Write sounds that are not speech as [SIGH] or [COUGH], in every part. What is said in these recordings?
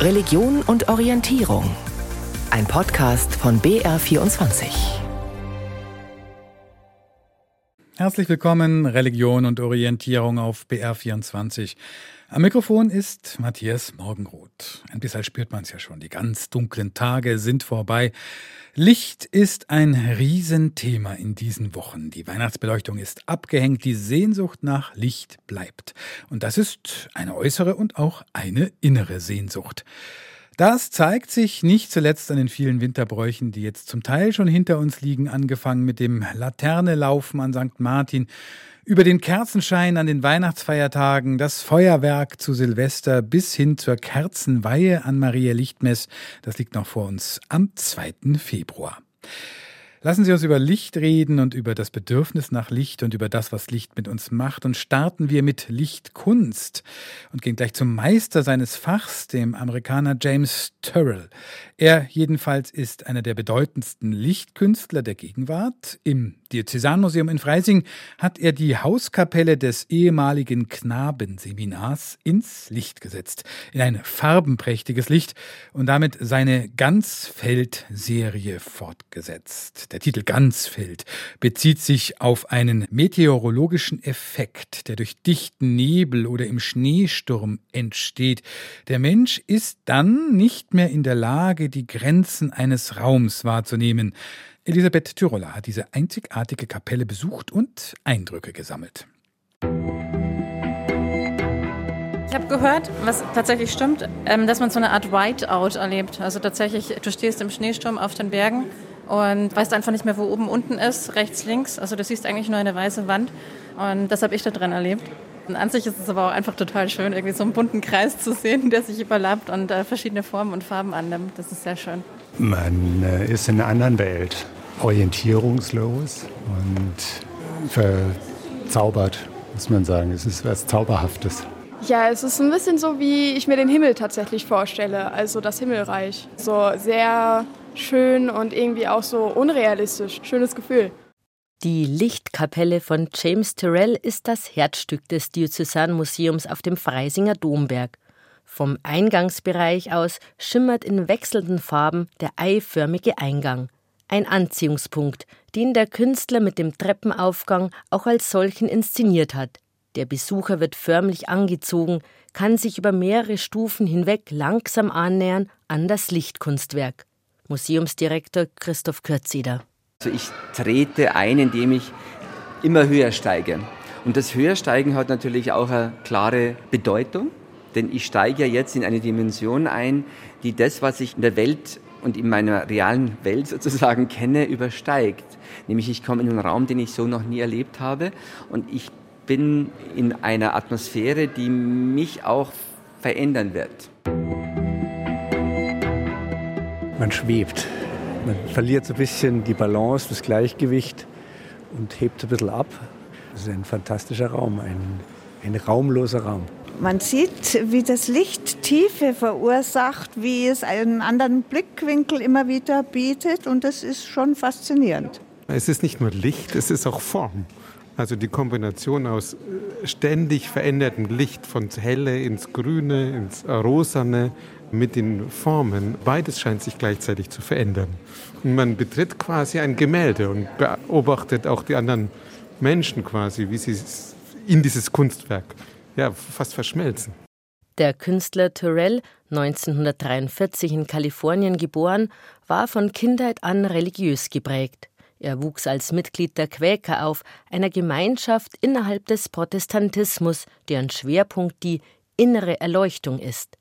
Religion und Orientierung. Ein Podcast von BR24. Herzlich willkommen, Religion und Orientierung auf BR24. Am Mikrofon ist Matthias Morgenroth. Ein bisschen spürt man es ja schon. Die ganz dunklen Tage sind vorbei. Licht ist ein Riesenthema in diesen Wochen. Die Weihnachtsbeleuchtung ist abgehängt, die Sehnsucht nach Licht bleibt. Und das ist eine äußere und auch eine innere Sehnsucht. Das zeigt sich nicht zuletzt an den vielen Winterbräuchen, die jetzt zum Teil schon hinter uns liegen, angefangen mit dem Laternelaufen an St. Martin über den Kerzenschein an den Weihnachtsfeiertagen, das Feuerwerk zu Silvester bis hin zur Kerzenweihe an Maria Lichtmess, das liegt noch vor uns am 2. Februar. Lassen Sie uns über Licht reden und über das Bedürfnis nach Licht und über das, was Licht mit uns macht. Und starten wir mit Lichtkunst und gehen gleich zum Meister seines Fachs, dem Amerikaner James Turrell. Er jedenfalls ist einer der bedeutendsten Lichtkünstler der Gegenwart. Im Diözesanmuseum in Freising hat er die Hauskapelle des ehemaligen Knabenseminars ins Licht gesetzt, in ein farbenprächtiges Licht und damit seine Ganzfeld-Serie fortgesetzt. Der Titel Ganzfeld bezieht sich auf einen meteorologischen Effekt, der durch dichten Nebel oder im Schneesturm entsteht. Der Mensch ist dann nicht mehr in der Lage, die Grenzen eines Raums wahrzunehmen. Elisabeth Tyroller hat diese einzigartige Kapelle besucht und Eindrücke gesammelt. Ich habe gehört, was tatsächlich stimmt, ähm, dass man so eine Art Whiteout erlebt. Also tatsächlich, du stehst im Schneesturm auf den Bergen und weißt einfach nicht mehr, wo oben unten ist, rechts, links. Also du siehst eigentlich nur eine weiße Wand und das habe ich da drin erlebt. Und an sich ist es aber auch einfach total schön, irgendwie so einen bunten Kreis zu sehen, der sich überlappt und äh, verschiedene Formen und Farben annimmt. Das ist sehr schön. Man äh, ist in einer anderen Welt, orientierungslos und verzaubert, muss man sagen. Es ist was Zauberhaftes. Ja, es ist ein bisschen so, wie ich mir den Himmel tatsächlich vorstelle, also das Himmelreich. So sehr schön und irgendwie auch so unrealistisch. Schönes Gefühl. Die Lichtkapelle von James Tyrrell ist das Herzstück des Diözesanmuseums auf dem Freisinger Domberg. Vom Eingangsbereich aus schimmert in wechselnden Farben der eiförmige Eingang. Ein Anziehungspunkt, den der Künstler mit dem Treppenaufgang auch als solchen inszeniert hat. Der Besucher wird förmlich angezogen, kann sich über mehrere Stufen hinweg langsam annähern an das Lichtkunstwerk. Museumsdirektor Christoph Kürzeder. Also ich trete ein, indem ich immer höher steige. Und das Höhersteigen hat natürlich auch eine klare Bedeutung, denn ich steige ja jetzt in eine Dimension ein, die das, was ich in der Welt und in meiner realen Welt [LAUGHS] sozusagen kenne, übersteigt. Nämlich ich komme in einen Raum, den ich so noch nie erlebt habe und ich bin in einer Atmosphäre, die mich auch verändern wird. Man schwebt. Man verliert so ein bisschen die Balance, das Gleichgewicht und hebt ein bisschen ab. Das ist ein fantastischer Raum, ein, ein raumloser Raum. Man sieht, wie das Licht Tiefe verursacht, wie es einen anderen Blickwinkel immer wieder bietet und das ist schon faszinierend. Es ist nicht nur Licht, es ist auch Form. Also die Kombination aus ständig verändertem Licht von helle ins grüne, ins rosane, mit den Formen. Beides scheint sich gleichzeitig zu verändern. Und man betritt quasi ein Gemälde und beobachtet auch die anderen Menschen quasi, wie sie in dieses Kunstwerk ja, fast verschmelzen. Der Künstler Turrell, 1943 in Kalifornien geboren, war von Kindheit an religiös geprägt. Er wuchs als Mitglied der Quäker auf, einer Gemeinschaft innerhalb des Protestantismus, deren Schwerpunkt die innere Erleuchtung ist.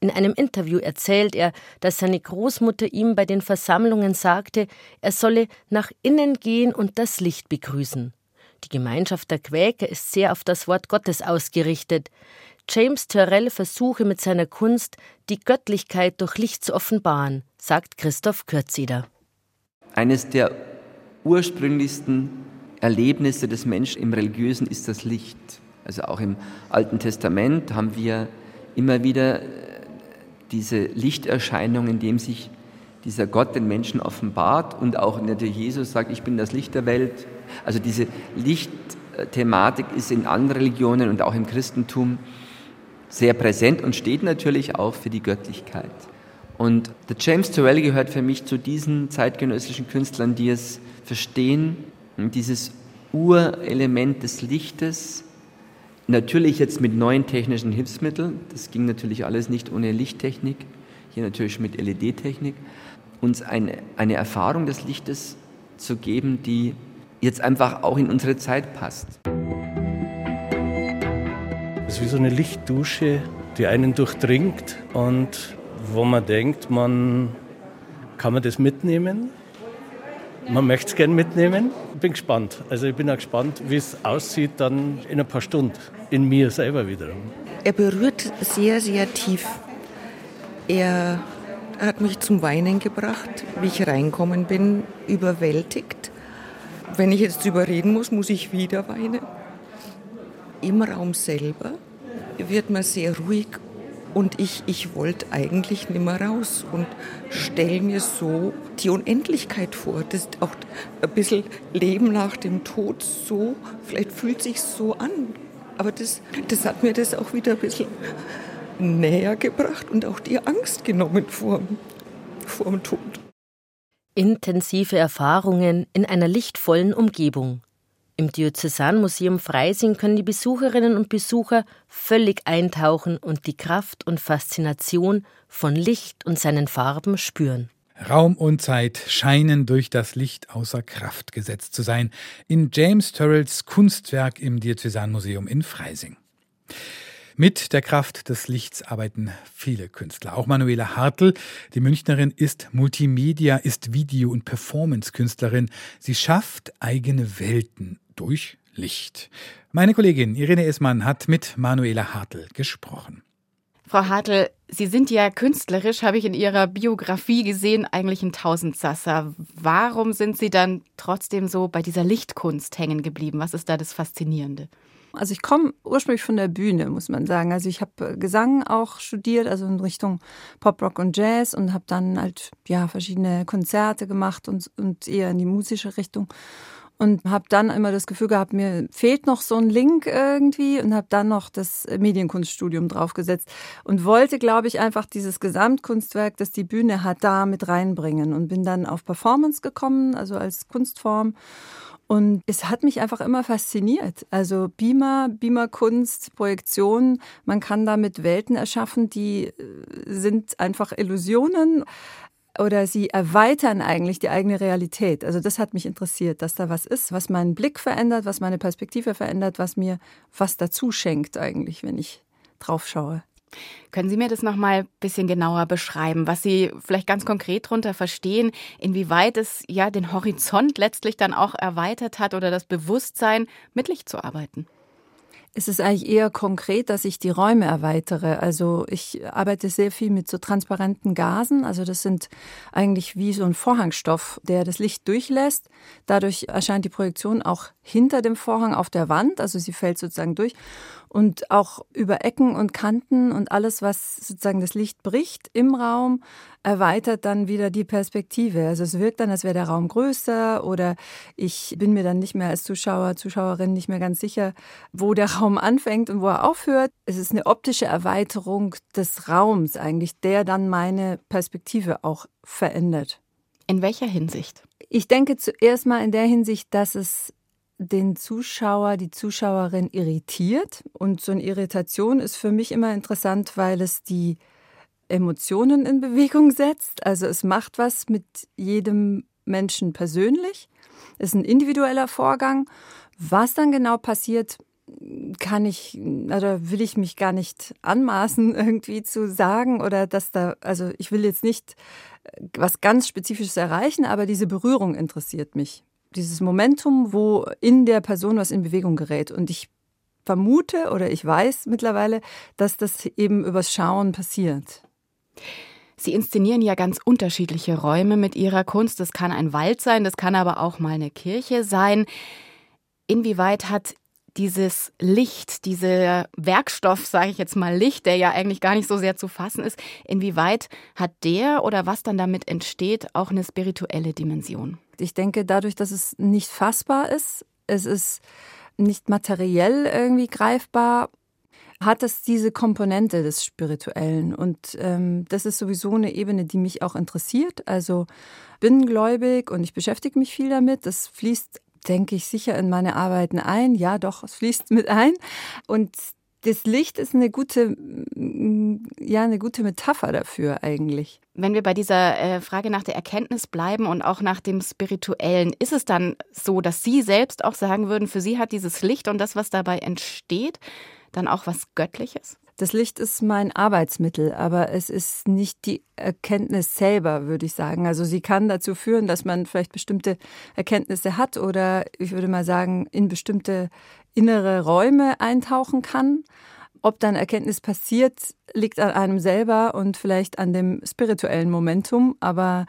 In einem Interview erzählt er, dass seine Großmutter ihm bei den Versammlungen sagte, er solle nach innen gehen und das Licht begrüßen. Die Gemeinschaft der Quäker ist sehr auf das Wort Gottes ausgerichtet. James Turrell versuche mit seiner Kunst, die Göttlichkeit durch Licht zu offenbaren, sagt Christoph Kürzeder. Eines der ursprünglichsten Erlebnisse des Menschen im Religiösen ist das Licht. Also auch im Alten Testament haben wir immer wieder diese Lichterscheinung, in dem sich dieser Gott den Menschen offenbart und auch natürlich Jesus sagt, ich bin das Licht der Welt. Also diese Lichtthematik ist in anderen Religionen und auch im Christentum sehr präsent und steht natürlich auch für die Göttlichkeit. Und der James Turrell gehört für mich zu diesen zeitgenössischen Künstlern, die es verstehen, dieses Urelement des Lichtes, natürlich jetzt mit neuen technischen Hilfsmitteln, das ging natürlich alles nicht ohne Lichttechnik, hier natürlich mit LED-Technik, uns eine, eine Erfahrung des Lichtes zu geben, die jetzt einfach auch in unsere Zeit passt. Es ist wie so eine Lichtdusche, die einen durchdringt und wo man denkt, man kann man das mitnehmen. Man möchte es gerne mitnehmen. Ich bin gespannt. Also ich bin auch gespannt, wie es aussieht dann in ein paar Stunden in mir selber wiederum. Er berührt sehr, sehr tief. Er hat mich zum Weinen gebracht, wie ich reinkommen bin, überwältigt. Wenn ich jetzt drüber reden muss, muss ich wieder weinen. Im Raum selber wird man sehr ruhig und ich, ich wollte eigentlich nicht mehr raus und stelle mir so die Unendlichkeit vor. Das ist auch ein bisschen Leben nach dem Tod so, vielleicht fühlt sich so an. Aber das, das hat mir das auch wieder ein bisschen näher gebracht und auch die Angst genommen vor, vor dem Tod. Intensive Erfahrungen in einer lichtvollen Umgebung. Im Diözesanmuseum Freising können die Besucherinnen und Besucher völlig eintauchen und die Kraft und Faszination von Licht und seinen Farben spüren. Raum und Zeit scheinen durch das Licht außer Kraft gesetzt zu sein in James Turrells Kunstwerk im Diözesanmuseum in Freising. Mit der Kraft des Lichts arbeiten viele Künstler. Auch Manuela Hartl, die Münchnerin, ist Multimedia, ist Video- und Performance-Künstlerin. Sie schafft eigene Welten durch Licht. Meine Kollegin Irene Esmann hat mit Manuela Hartl gesprochen. Frau Hartl, Sie sind ja künstlerisch, habe ich in Ihrer Biografie gesehen, eigentlich ein Tausendsasser. Warum sind Sie dann trotzdem so bei dieser Lichtkunst hängen geblieben? Was ist da das Faszinierende? Also ich komme ursprünglich von der Bühne, muss man sagen. Also ich habe Gesang auch studiert, also in Richtung Pop, Rock und Jazz und habe dann halt ja verschiedene Konzerte gemacht und, und eher in die musische Richtung und habe dann immer das Gefühl gehabt, mir fehlt noch so ein Link irgendwie und habe dann noch das Medienkunststudium draufgesetzt und wollte, glaube ich, einfach dieses Gesamtkunstwerk, das die Bühne hat, da mit reinbringen und bin dann auf Performance gekommen, also als Kunstform und es hat mich einfach immer fasziniert. Also Beamer, Beamer-Kunst, Projektion, man kann damit Welten erschaffen, die äh, sind einfach Illusionen oder sie erweitern eigentlich die eigene Realität. Also das hat mich interessiert, dass da was ist, was meinen Blick verändert, was meine Perspektive verändert, was mir was dazu schenkt eigentlich, wenn ich drauf schaue. Können Sie mir das noch mal ein bisschen genauer beschreiben, was Sie vielleicht ganz konkret darunter verstehen, inwieweit es ja den Horizont letztlich dann auch erweitert hat oder das Bewusstsein, mit Licht zu arbeiten? Es ist eigentlich eher konkret, dass ich die Räume erweitere. Also ich arbeite sehr viel mit so transparenten Gasen. Also das sind eigentlich wie so ein Vorhangstoff, der das Licht durchlässt. Dadurch erscheint die Projektion auch hinter dem Vorhang auf der Wand. Also sie fällt sozusagen durch und auch über Ecken und Kanten und alles, was sozusagen das Licht bricht im Raum, erweitert dann wieder die Perspektive. Also es wirkt dann, als wäre der Raum größer oder ich bin mir dann nicht mehr als Zuschauer, Zuschauerin nicht mehr ganz sicher, wo der Raum anfängt und wo er aufhört. Es ist eine optische Erweiterung des Raums eigentlich, der dann meine Perspektive auch verändert. In welcher Hinsicht? Ich denke zuerst mal in der Hinsicht, dass es den Zuschauer, die Zuschauerin irritiert. Und so eine Irritation ist für mich immer interessant, weil es die Emotionen in Bewegung [LAUGHS] setzt. Also es macht was mit jedem Menschen persönlich. Es ist ein individueller Vorgang. Was dann genau passiert, kann ich oder will ich mich gar nicht anmaßen, [LAUGHS] irgendwie zu sagen oder dass da, also ich will jetzt nicht was ganz Spezifisches erreichen, aber diese Berührung interessiert mich dieses Momentum, wo in der Person was in Bewegung gerät. Und ich vermute oder ich weiß mittlerweile, dass das eben übers Schauen passiert. Sie inszenieren ja ganz unterschiedliche Räume mit Ihrer Kunst. Das kann ein Wald sein, das kann aber auch mal eine Kirche sein. Inwieweit hat dieses Licht, dieser Werkstoff, sage ich jetzt mal Licht, der ja eigentlich gar nicht so sehr zu fassen ist, inwieweit hat der oder was dann damit entsteht, auch eine spirituelle Dimension? Ich denke, dadurch, dass es nicht fassbar ist, es ist nicht materiell irgendwie greifbar, hat es diese Komponente des Spirituellen. Und ähm, das ist sowieso eine Ebene, die mich auch interessiert. Also bin gläubig und ich beschäftige mich viel damit. Das fließt denke ich sicher in meine Arbeiten ein. Ja, doch, es fließt mit ein. Und das Licht ist eine gute, mm, ja, eine gute Metapher dafür eigentlich. Wenn wir bei dieser äh, Frage nach der Erkenntnis bleiben und auch nach dem Spirituellen, ist es dann so, dass Sie selbst auch sagen würden, für Sie hat dieses Licht und das, was dabei entsteht, dann auch was Göttliches? Das Licht ist mein Arbeitsmittel, aber es ist nicht die Erkenntnis selber, würde ich sagen. Also sie kann dazu führen, dass man vielleicht bestimmte Erkenntnisse hat oder ich würde mal sagen, in bestimmte innere Räume eintauchen kann. Ob dann Erkenntnis passiert, liegt an einem selber und vielleicht an dem spirituellen Momentum, aber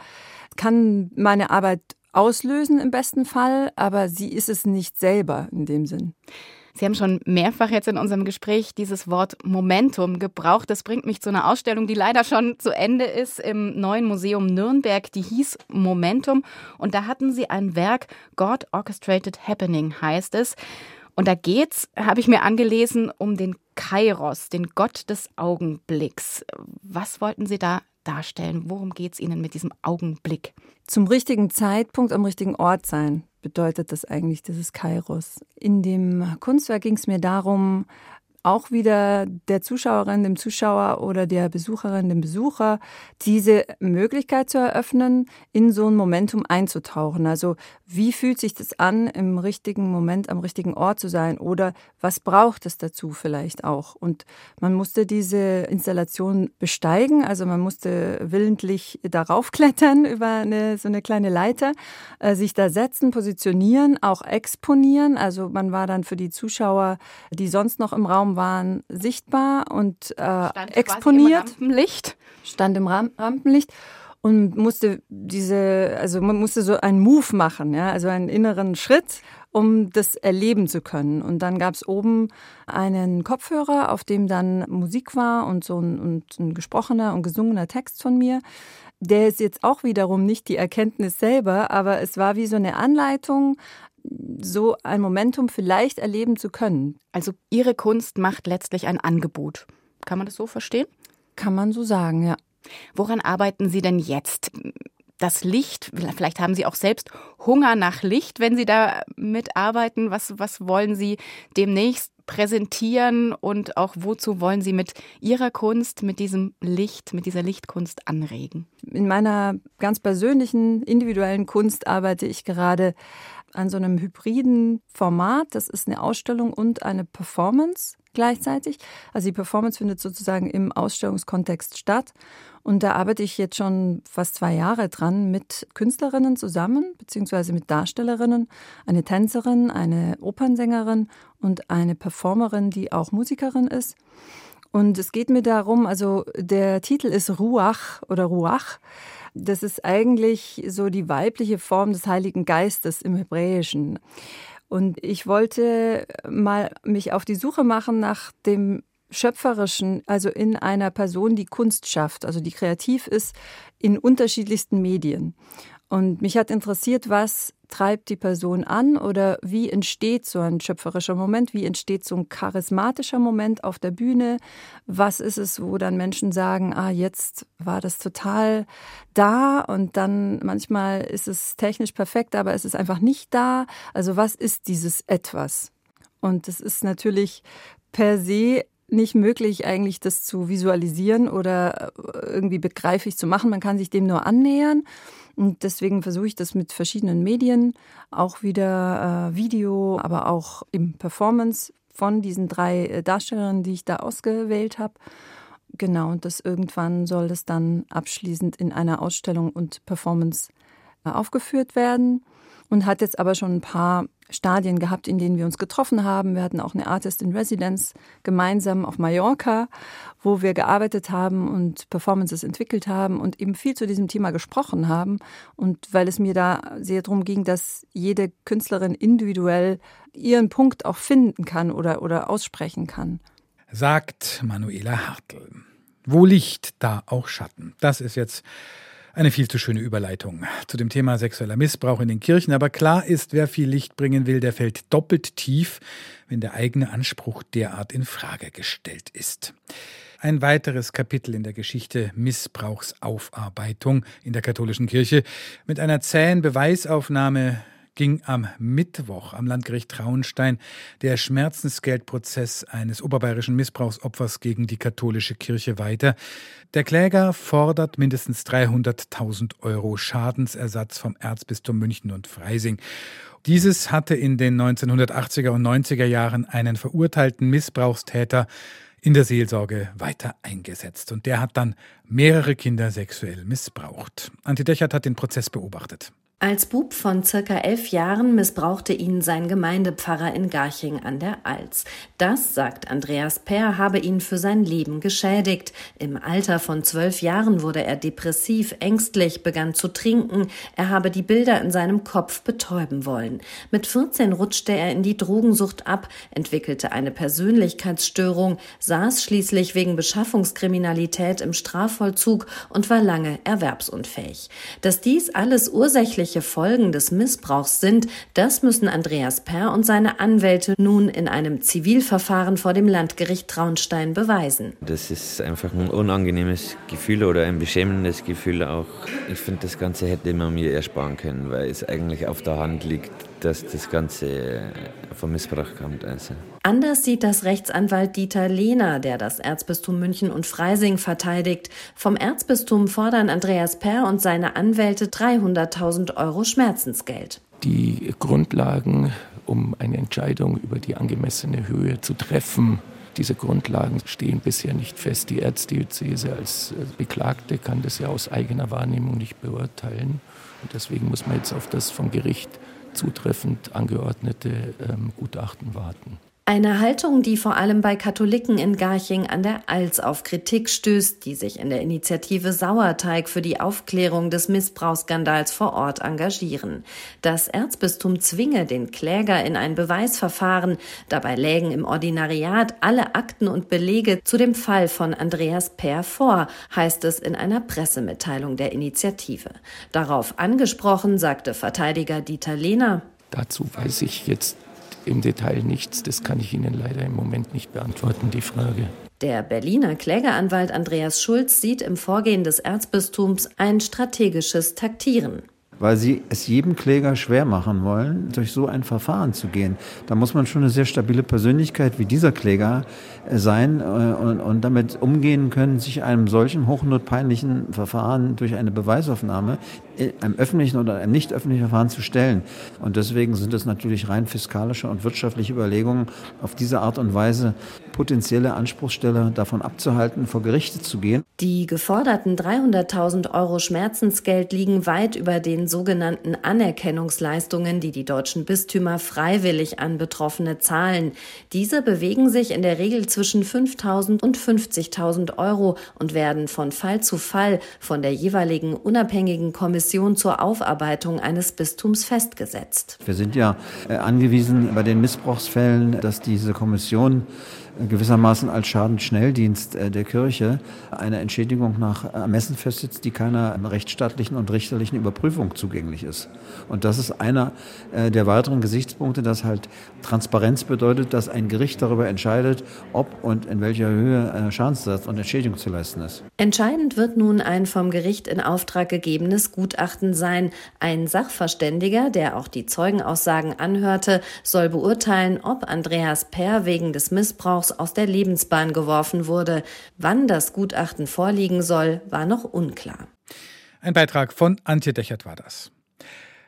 kann meine Arbeit auslösen im besten Fall, aber sie ist es nicht selber in dem Sinn. Sie haben schon mehrfach jetzt in unserem Gespräch dieses Wort Momentum gebraucht. Das bringt mich zu einer Ausstellung, die leider schon zu Ende ist im neuen Museum Nürnberg. Die hieß Momentum. Und da hatten Sie ein Werk, God Orchestrated Happening heißt es. Und da geht's, habe ich mir angelesen, um den Kairos, den Gott des Augenblicks. Was wollten Sie da darstellen? Worum geht es Ihnen mit diesem Augenblick? Zum richtigen Zeitpunkt am richtigen Ort sein bedeutet das eigentlich, dieses Kairos. In dem Kunstwerk ging es mir darum, auch wieder der Zuschauerin, dem Zuschauer oder der Besucherin, dem Besucher diese Möglichkeit zu eröffnen, in so ein Momentum einzutauchen. Also wie fühlt sich das an, im richtigen Moment am richtigen Ort zu sein oder was braucht es dazu vielleicht auch? Und man musste diese Installation besteigen, also man musste willentlich darauf [LAUGHS] klettern über eine, so eine kleine Leiter, äh, sich da setzen, positionieren, auch exponieren. Also man war dann für die Zuschauer, die sonst noch im Raum waren, sichtbar und äh, exponiert. Im Rampenlicht. Stand im Ram Rampenlicht und musste diese, also man musste so einen Move machen, ja, also einen inneren Schritt, um das erleben zu können. Und dann gab es oben einen Kopfhörer, auf dem dann Musik war und so ein, und ein gesprochener und gesungener Text von mir. Der ist jetzt auch wiederum nicht die Erkenntnis selber, aber es war wie so eine Anleitung, so ein Momentum vielleicht erleben zu können. Also Ihre Kunst macht letztlich ein Angebot. Kann man das so verstehen? Kann man so sagen, ja. Woran arbeiten Sie denn jetzt? Das Licht, vielleicht haben Sie auch selbst Hunger nach Licht, wenn Sie da mitarbeiten. Was, was wollen Sie demnächst präsentieren und auch wozu wollen Sie mit Ihrer Kunst, mit diesem Licht, mit dieser Lichtkunst anregen? In meiner ganz persönlichen, individuellen Kunst arbeite ich gerade an so einem hybriden Format. Das ist eine Ausstellung und eine Performance gleichzeitig. Also die Performance findet sozusagen im Ausstellungskontext statt. Und da arbeite ich jetzt schon fast zwei Jahre dran mit Künstlerinnen zusammen, beziehungsweise mit Darstellerinnen, eine Tänzerin, eine Opernsängerin und eine Performerin, die auch Musikerin ist. Und es geht mir darum, also der Titel ist Ruach oder Ruach. Das ist eigentlich so die weibliche Form des Heiligen Geistes im Hebräischen. Und ich wollte mal mich auf die Suche machen nach dem Schöpferischen, also in einer Person, die Kunst schafft, also die kreativ ist, in unterschiedlichsten Medien. Und mich hat interessiert, was treibt die Person an oder wie entsteht so ein schöpferischer Moment, wie entsteht so ein charismatischer Moment auf der Bühne, was ist es, wo dann Menschen sagen, ah, jetzt war das total da und dann manchmal ist es technisch perfekt, aber es ist einfach nicht da. Also was ist dieses etwas? Und das ist natürlich per se nicht möglich, eigentlich das zu visualisieren oder irgendwie begreiflich zu machen. Man kann sich dem nur annähern. Und deswegen versuche ich das mit verschiedenen Medien, auch wieder äh, Video, aber auch im Performance von diesen drei äh, Darstellerinnen, die ich da ausgewählt habe. Genau, und das irgendwann soll das dann abschließend in einer Ausstellung und Performance äh, aufgeführt werden und hat jetzt aber schon ein paar Stadien gehabt, in denen wir uns getroffen haben. Wir hatten auch eine Artist in Residence gemeinsam auf Mallorca, wo wir gearbeitet haben und Performances entwickelt haben und eben viel zu diesem Thema gesprochen haben. Und weil es mir da sehr darum ging, dass jede Künstlerin individuell ihren Punkt auch finden kann oder, oder aussprechen kann. Sagt Manuela Hartl. Wo Licht, da auch Schatten. Das ist jetzt Eine viel zu schöne Überleitung zu dem Thema sexueller Missbrauch in den Kirchen. Aber klar ist, wer viel Licht bringen will, der fällt doppelt tief, wenn der eigene Anspruch derart in Frage gestellt ist. Ein weiteres Kapitel in der Geschichte Missbrauchsaufarbeitung in der katholischen Kirche mit einer zähen Beweisaufnahme ging am Mittwoch am Landgericht Traunstein der Schmerzensgeldprozess eines oberbayerischen Missbrauchsopfers gegen die katholische Kirche weiter. Der Kläger fordert mindestens 300.000 Euro Schadensersatz vom Erzbistum München und Freising. Dieses hatte in den 1980er und 90er Jahren einen verurteilten Missbrauchstäter in der Seelsorge weiter eingesetzt. Und der hat dann mehrere Kinder sexuell missbraucht. Antje Dechert hat den Prozess beobachtet. Als Bub von circa elf Jahren missbrauchte ihn sein Gemeindepfarrer in Garching an der Alz. Das, sagt Andreas Peer, habe ihn für sein Leben geschädigt. Im Alter von zwölf Jahren wurde er depressiv, ängstlich, begann zu trinken. Er habe die Bilder in seinem Kopf betäuben wollen. Mit 14 rutschte er in die Drogensucht ab, entwickelte eine Persönlichkeitsstörung, saß schließlich wegen Beschaffungskriminalität im Strafvollzug und war lange erwerbsunfähig. Dass dies alles ursächlich welche Folgen des Missbrauchs sind, das müssen Andreas Perr und seine Anwälte nun in einem Zivilverfahren vor dem Landgericht Traunstein beweisen. Das ist einfach ein unangenehmes Gefühl oder ein beschämendes Gefühl auch. Ich finde, das Ganze hätte man mir ersparen können, weil es eigentlich auf der Hand liegt, dass das Ganze vom Missbrauch kommt. Also. Anders sieht das Rechtsanwalt Dieter Lehner, der das Erzbistum München und Freising verteidigt. Vom Erzbistum fordern Andreas Perr und seine Anwälte 300.000 Euro Schmerzensgeld. Die Grundlagen, um eine Entscheidung über die angemessene Höhe zu treffen, diese Grundlagen stehen bisher nicht fest. Die Erzdiözese als Beklagte kann das ja aus eigener Wahrnehmung nicht beurteilen. Und deswegen muss man jetzt auf das vom Gericht zutreffend angeordnete ähm, Gutachten warten. Eine Haltung, die vor allem bei Katholiken in Garching an der Alz auf Kritik stößt, die sich in der Initiative Sauerteig für die Aufklärung des Missbrauchsskandals vor Ort engagieren. Das Erzbistum zwinge den Kläger in ein Beweisverfahren. Dabei lägen im Ordinariat alle Akten und Belege zu dem Fall von Andreas Peer vor, heißt es in einer Pressemitteilung der Initiative. Darauf angesprochen, sagte Verteidiger Dieter Lehner. Dazu weiß ich jetzt im Detail nichts. Das kann ich Ihnen leider im Moment nicht beantworten, die Frage. Der Berliner Klägeranwalt Andreas Schulz sieht im Vorgehen des Erzbistums ein strategisches Taktieren weil sie es jedem Kläger schwer machen wollen, durch so ein Verfahren zu gehen. Da muss man schon eine sehr stabile Persönlichkeit wie dieser Kläger äh, sein äh, und, und damit umgehen können, sich einem solchen hochnotpeinlichen Verfahren durch eine Beweisaufnahme einem öffentlichen oder einem nicht öffentlichen Verfahren zu stellen. Und deswegen sind es natürlich rein fiskalische und wirtschaftliche Überlegungen, auf diese Art und Weise potenzielle Anspruchssteller davon abzuhalten, vor Gerichte zu gehen. Die geforderten 300.000 Euro Schmerzensgeld liegen weit über den sogenannten Anerkennungsleistungen, die die deutschen Bistümer freiwillig an Betroffene zahlen. Diese bewegen sich in der Regel zwischen 5.000 und 50.000 Euro und werden von Fall zu Fall von der jeweiligen unabhängigen Kommission zur Aufarbeitung eines Bistums festgesetzt. Wir sind ja äh, angewiesen bei den Missbrauchsfällen, dass diese Kommission gewissermaßen als Schadenschnelldienst äh, der Kirche eine Entschädigung nach Ermessen festsetzt, die keiner rechtsstaatlichen und richterlichen Überprüfung zugänglich ist. Und das ist einer äh, der weiteren Gesichtspunkte, dass halt Transparenz bedeutet, dass ein Gericht darüber entscheidet, ob und in welcher Höhe äh, Schadensersatz und Entschädigung zu leisten ist. Entscheidend wird nun ein vom Gericht in Auftrag gegebenes Gutachten sein. Ein Sachverständiger, der auch die Zeugenaussagen anhörte, soll beurteilen, ob Andreas Perr wegen des Missbrauchs Missbrauchs aus der Lebensbahn geworfen wurde. Wann das Gutachten vorliegen soll, war noch unklar. Ein Beitrag von Antje Dechert war das.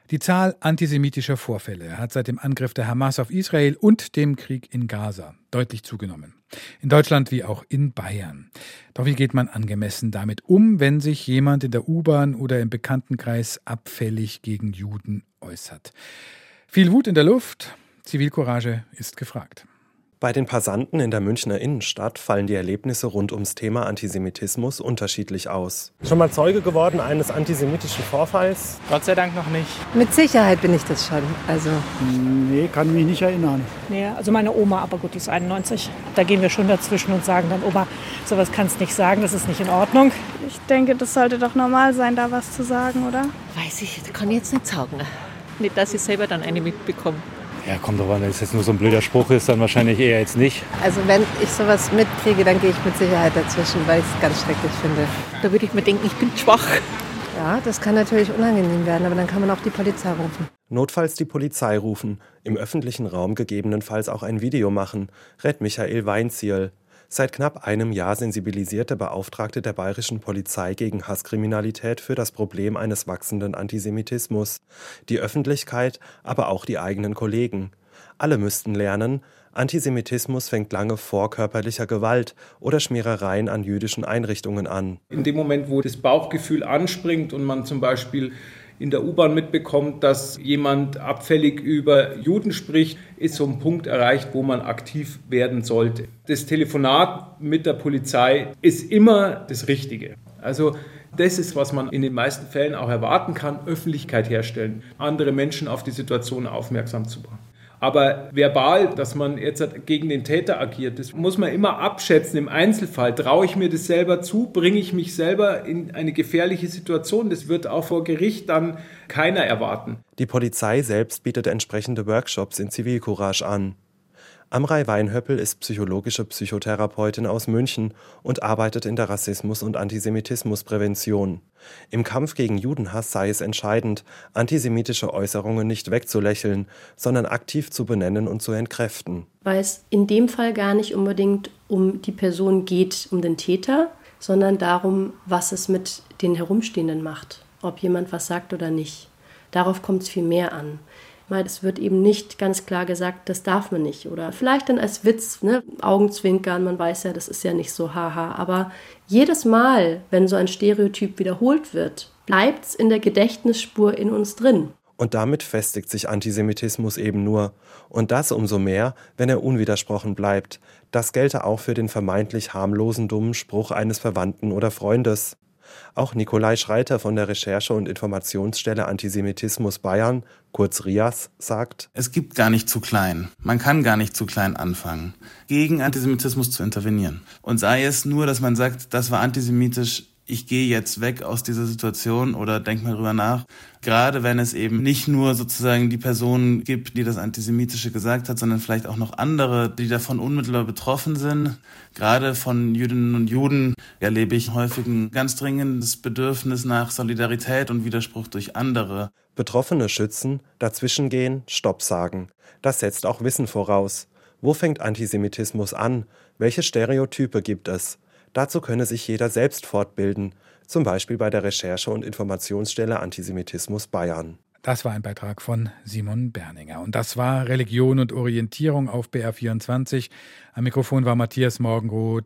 Die Zahl antisemitischer Vorfälle hat seit dem Angriff der Hamas auf Israel und dem Krieg in Gaza deutlich zugenommen. In Deutschland wie auch in Bayern. Doch wie geht man angemessen damit um, wenn sich jemand in der U-Bahn oder im Bekanntenkreis abfällig gegen Juden äußert? Viel Wut in der Luft, Zivilcourage ist gefragt. Bei den Passanten in der Münchner Innenstadt fallen die Erlebnisse rund ums Thema Antisemitismus unterschiedlich aus. Schon mal Zeuge geworden eines antisemitischen Vorfalls? Gott sei Dank noch nicht. Mit Sicherheit bin ich das schon. Also nee, kann mich nicht erinnern. Nee, also meine Oma, aber gut, die ist 91. Da gehen wir schon dazwischen und sagen dann, Oma, sowas kannst nicht sagen, das ist nicht in Ordnung. Ich denke, das sollte doch normal sein, da was zu sagen, oder? Weiß ich, kann ich jetzt nicht sagen. Nicht, dass ich selber dann eine mitbekomme. Ja, kommt doch an, wenn es jetzt nur so ein blöder Spruch ist, dann wahrscheinlich eher jetzt nicht. Also wenn ich sowas mitkriege, dann gehe ich mit Sicherheit dazwischen, weil ich es ganz schrecklich finde. Da würde ich mir denken, ich bin schwach. Ja, das kann natürlich unangenehm werden, aber dann kann man auch die Polizei rufen. Notfalls die Polizei rufen, im öffentlichen Raum gegebenenfalls auch ein Video machen, rät Michael Weinziel. Seit knapp einem Jahr sensibilisiert der Beauftragte der bayerischen Polizei gegen Hasskriminalität für das Problem eines wachsenden Antisemitismus. Die Öffentlichkeit, aber auch die eigenen Kollegen. Alle müssten lernen, Antisemitismus fängt lange vor körperlicher Gewalt oder Schmierereien an jüdischen Einrichtungen an. In dem Moment, wo das Bauchgefühl anspringt und man zum Beispiel in der U-Bahn mitbekommt, dass jemand abfällig über Juden spricht, ist so ein Punkt erreicht, wo man aktiv werden sollte. Das Telefonat mit der Polizei ist immer das Richtige. Also das ist, was man in den meisten Fällen auch erwarten kann, Öffentlichkeit herstellen, andere Menschen auf die Situation aufmerksam zu machen. Aber verbal, dass man jetzt gegen den Täter agiert, das muss man immer abschätzen im Einzelfall. Traue ich mir das selber zu? Bringe ich mich selber in eine gefährliche Situation? Das wird auch vor Gericht dann keiner erwarten. Die Polizei selbst bietet entsprechende Workshops in Zivilcourage an. Amrei Weinhöppel ist psychologische Psychotherapeutin aus München und arbeitet in der Rassismus- und Antisemitismusprävention. Im Kampf gegen Judenhass sei es entscheidend, antisemitische Äußerungen nicht wegzulächeln, sondern aktiv zu benennen und zu entkräften. Weil es in dem Fall gar nicht unbedingt um die Person geht, um den Täter, sondern darum, was es mit den Herumstehenden macht, ob jemand was sagt oder nicht. Darauf kommt es viel mehr an weil es wird eben nicht ganz klar gesagt, das darf man nicht. Oder vielleicht dann als Witz, ne? Augenzwinkern, man weiß ja, das ist ja nicht so haha. Aber jedes Mal, wenn so ein Stereotyp wiederholt wird, bleibt es in der Gedächtnisspur in uns drin. Und damit festigt sich Antisemitismus eben nur. Und das umso mehr, wenn er unwidersprochen bleibt. Das gelte auch für den vermeintlich harmlosen dummen Spruch eines Verwandten oder Freundes. Auch Nikolai Schreiter von der Recherche- und Informationsstelle Antisemitismus Bayern, kurz RIAS, sagt, Es gibt gar nicht zu klein. Man kann gar nicht zu klein anfangen, gegen Antisemitismus zu intervenieren. Und sei es nur, dass man sagt, das war antisemitisch, ich gehe jetzt weg aus dieser Situation oder denk mal drüber nach. Gerade wenn es eben nicht nur sozusagen die Person gibt, die das Antisemitische gesagt hat, sondern vielleicht auch noch andere, die davon unmittelbar betroffen sind. Gerade von Jüdinnen und Juden erlebe ich häufig ein ganz dringendes Bedürfnis nach Solidarität und Widerspruch durch andere. Betroffene schützen, dazwischengehen, Stopp sagen. Das setzt auch Wissen voraus. Wo fängt Antisemitismus an? Welche Stereotype gibt es? Dazu könne sich jeder selbst fortbilden, zum Beispiel bei der Recherche- und Informationsstelle Antisemitismus Bayern. Das war ein Beitrag von Simon Berninger. Und das war Religion und Orientierung auf BR24. Am Mikrofon war Matthias Morgenroth.